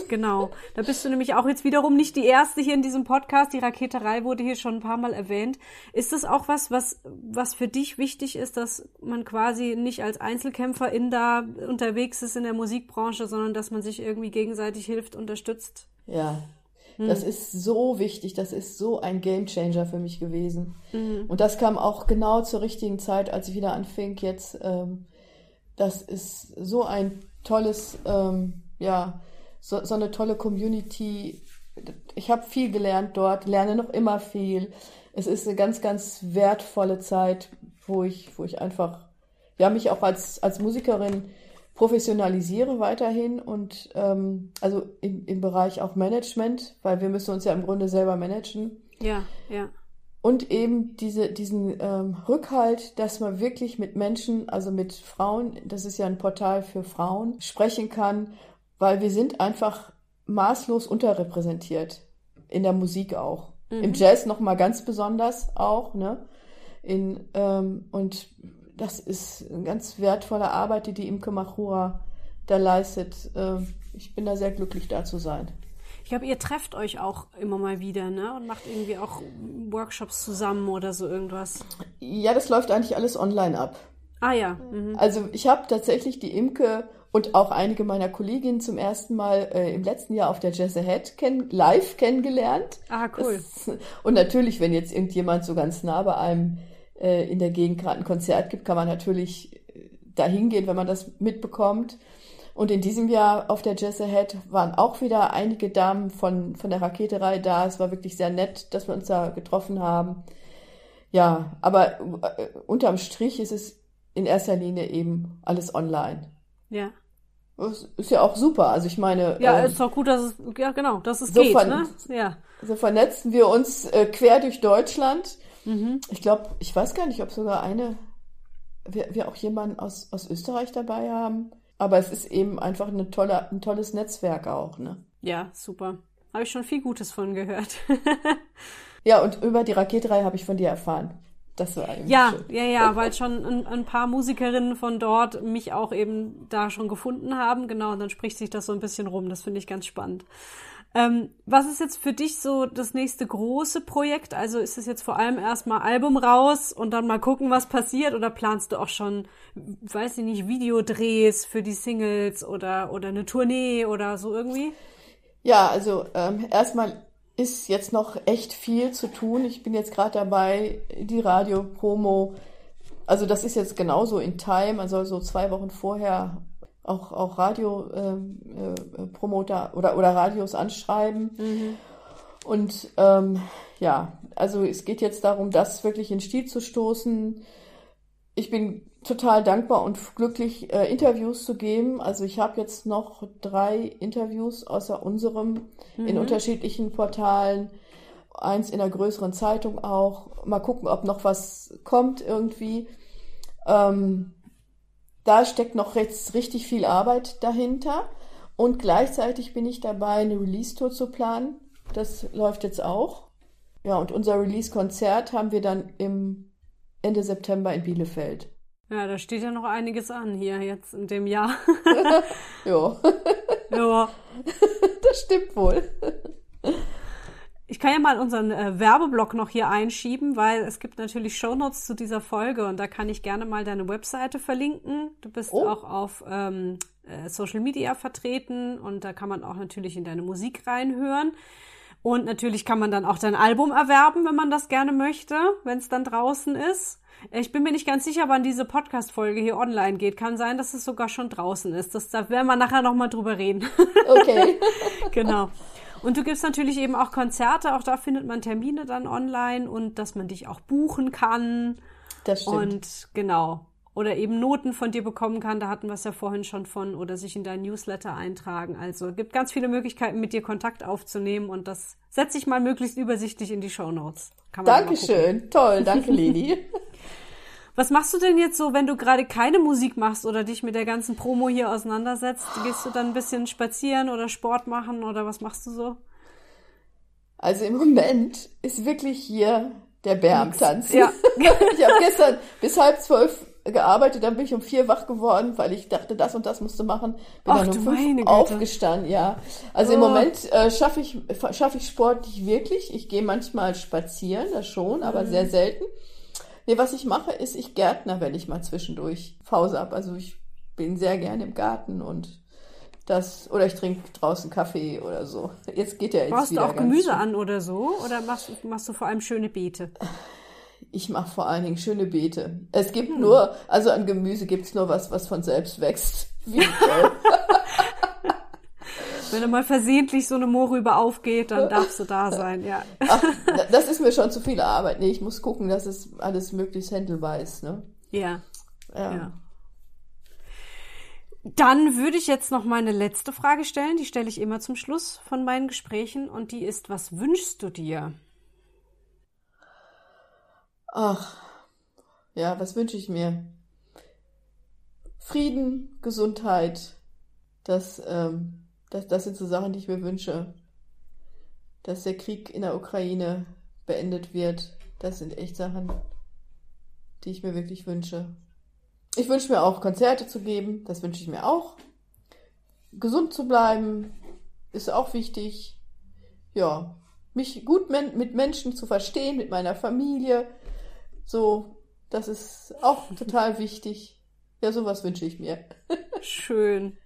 Genau. Da bist du nämlich auch jetzt wiederum nicht die erste hier in diesem Podcast. Die Raketerei wurde hier schon ein paar Mal erwähnt. Ist das auch was, was, was für dich wichtig ist, dass man quasi nicht als Einzelkämpferin da unterwegs ist in der Musikbranche, sondern dass man sich irgendwie gegenseitig hilft, unterstützt? Ja. Hm. Das ist so wichtig, das ist so ein Gamechanger für mich gewesen. Mhm. Und das kam auch genau zur richtigen Zeit, als ich wieder anfing. Jetzt, ähm, das ist so ein tolles, ähm, ja, so, so eine tolle Community. Ich habe viel gelernt dort, lerne noch immer viel. Es ist eine ganz, ganz wertvolle Zeit, wo ich, wo ich einfach, ja, mich auch als, als Musikerin professionalisiere weiterhin und ähm, also im, im Bereich auch Management, weil wir müssen uns ja im Grunde selber managen. Ja, ja. Und eben diese, diesen ähm, Rückhalt, dass man wirklich mit Menschen, also mit Frauen, das ist ja ein Portal für Frauen, sprechen kann weil wir sind einfach maßlos unterrepräsentiert. In der Musik auch. Mhm. Im Jazz noch mal ganz besonders auch, ne? In, ähm, und das ist eine ganz wertvolle Arbeit, die die Imke Machura da leistet. Ähm, ich bin da sehr glücklich, da zu sein. Ich glaube, ihr trefft euch auch immer mal wieder, ne? Und macht irgendwie auch Workshops zusammen oder so irgendwas. Ja, das läuft eigentlich alles online ab. Ah ja. Mhm. Also ich habe tatsächlich die Imke und auch einige meiner Kolleginnen zum ersten Mal äh, im letzten Jahr auf der Jazz Ahead kenn live kennengelernt. Ah, cool. Das, und natürlich, wenn jetzt irgendjemand so ganz nah bei einem äh, in der Gegend gerade ein Konzert gibt, kann man natürlich äh, da hingehen, wenn man das mitbekommt. Und in diesem Jahr auf der Jazz Ahead waren auch wieder einige Damen von, von der Raketerei da. Es war wirklich sehr nett, dass wir uns da getroffen haben. Ja, aber äh, unterm Strich ist es in erster Linie eben alles online. Ja. Ist ja auch super. Also ich meine. Ja, ähm, ist doch gut, dass es, ja genau, dass es so geht, ne? Ja. So vernetzen wir uns äh, quer durch Deutschland. Mhm. Ich glaube, ich weiß gar nicht, ob sogar eine, wir, wir auch jemanden aus, aus Österreich dabei haben. Aber es ist eben einfach eine tolle, ein tolles Netzwerk auch, ne? Ja, super. Habe ich schon viel Gutes von gehört. ja, und über die Raketerei habe ich von dir erfahren. Das war eigentlich ja, schön. ja, ja, weil schon ein, ein, paar Musikerinnen von dort mich auch eben da schon gefunden haben. Genau, und dann spricht sich das so ein bisschen rum. Das finde ich ganz spannend. Ähm, was ist jetzt für dich so das nächste große Projekt? Also ist es jetzt vor allem erstmal Album raus und dann mal gucken, was passiert? Oder planst du auch schon, weiß ich nicht, Videodrehs für die Singles oder, oder eine Tournee oder so irgendwie? Ja, also ähm, erstmal ist jetzt noch echt viel zu tun. Ich bin jetzt gerade dabei, die Radiopromo, also das ist jetzt genauso in Time, also so zwei Wochen vorher auch, auch Radio-Promoter ähm, äh, oder, oder Radios anschreiben. Mhm. Und ähm, ja, also es geht jetzt darum, das wirklich in Stil zu stoßen. Ich bin total dankbar und glücklich, äh, Interviews zu geben. Also ich habe jetzt noch drei Interviews außer unserem mhm. in unterschiedlichen Portalen. Eins in einer größeren Zeitung auch. Mal gucken, ob noch was kommt irgendwie. Ähm, da steckt noch jetzt richtig viel Arbeit dahinter. Und gleichzeitig bin ich dabei, eine Release-Tour zu planen. Das läuft jetzt auch. Ja, und unser Release-Konzert haben wir dann im Ende September in Bielefeld. Ja, da steht ja noch einiges an hier jetzt in dem Jahr. ja. ja. Das stimmt wohl. Ich kann ja mal unseren äh, Werbeblock noch hier einschieben, weil es gibt natürlich Shownotes zu dieser Folge und da kann ich gerne mal deine Webseite verlinken. Du bist oh. auch auf ähm, äh, Social Media vertreten und da kann man auch natürlich in deine Musik reinhören. Und natürlich kann man dann auch dein Album erwerben, wenn man das gerne möchte, wenn es dann draußen ist. Ich bin mir nicht ganz sicher, wann diese Podcast-Folge hier online geht. Kann sein, dass es sogar schon draußen ist. Das, da werden wir nachher nochmal drüber reden. Okay. genau. Und du gibst natürlich eben auch Konzerte, auch da findet man Termine dann online und dass man dich auch buchen kann. Das stimmt. Und genau. Oder eben Noten von dir bekommen kann, da hatten wir es ja vorhin schon von, oder sich in dein Newsletter eintragen. Also es gibt ganz viele Möglichkeiten, mit dir Kontakt aufzunehmen und das setze ich mal möglichst übersichtlich in die Show Notes. Dankeschön, toll, danke Leni. Was machst du denn jetzt so, wenn du gerade keine Musik machst oder dich mit der ganzen Promo hier auseinandersetzt? Gehst du dann ein bisschen spazieren oder Sport machen oder was machst du so? Also im Moment ist wirklich hier der Bär am Tanzen. Ja. ich habe gestern bis halb zwölf gearbeitet, dann bin ich um vier wach geworden, weil ich dachte, das und das musst du machen. Bin Ach, dann um fünf aufgestanden, ja. Also oh. im Moment äh, schaffe ich, schaff ich Sport nicht wirklich. Ich gehe manchmal spazieren, das schon, aber mhm. sehr selten. Nee, was ich mache, ist, ich gärtner, wenn ich mal zwischendurch Pause habe. Also ich bin sehr gerne im Garten und das, oder ich trinke draußen Kaffee oder so. Jetzt geht ja jetzt Brauchst wieder du auch Gemüse schön. an oder so? Oder machst, machst du vor allem schöne Beete? Ich mache vor allen Dingen schöne Beete. Es gibt hm. nur, also an Gemüse gibt es nur was, was von selbst wächst. Wie Wenn mal versehentlich so eine Mohrrübe aufgeht, dann darfst du da sein, ja. Ach, das ist mir schon zu viel Arbeit. Nee, ich muss gucken, dass es alles möglichst händelbar ist, ne? Ja. ja. ja. Dann würde ich jetzt noch meine letzte Frage stellen. Die stelle ich immer zum Schluss von meinen Gesprächen und die ist, was wünschst du dir? Ach, ja, was wünsche ich mir? Frieden, Gesundheit, dass ähm, das, das sind so Sachen, die ich mir wünsche. Dass der Krieg in der Ukraine beendet wird. Das sind echt Sachen, die ich mir wirklich wünsche. Ich wünsche mir auch, Konzerte zu geben. Das wünsche ich mir auch. Gesund zu bleiben ist auch wichtig. Ja, mich gut mit Menschen zu verstehen, mit meiner Familie. So, das ist auch total wichtig. Ja, sowas wünsche ich mir. Schön.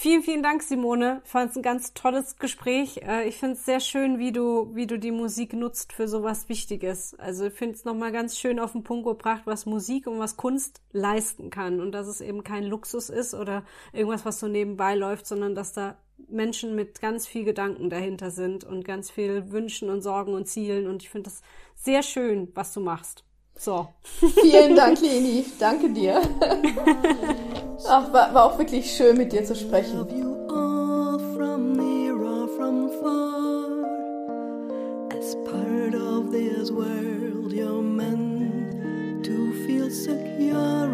Vielen, vielen Dank, Simone. Ich fand es ein ganz tolles Gespräch. Äh, ich finde es sehr schön, wie du, wie du die Musik nutzt für sowas Wichtiges. Also ich finde es nochmal ganz schön auf den Punkt gebracht, was Musik und was Kunst leisten kann. Und dass es eben kein Luxus ist oder irgendwas, was so nebenbei läuft, sondern dass da Menschen mit ganz viel Gedanken dahinter sind und ganz viel Wünschen und Sorgen und Zielen. Und ich finde das sehr schön, was du machst. So. Vielen Dank, Leni. Danke dir. Ach, war, war auch wirklich schön, mit dir zu sprechen. World, you're meant to feel secure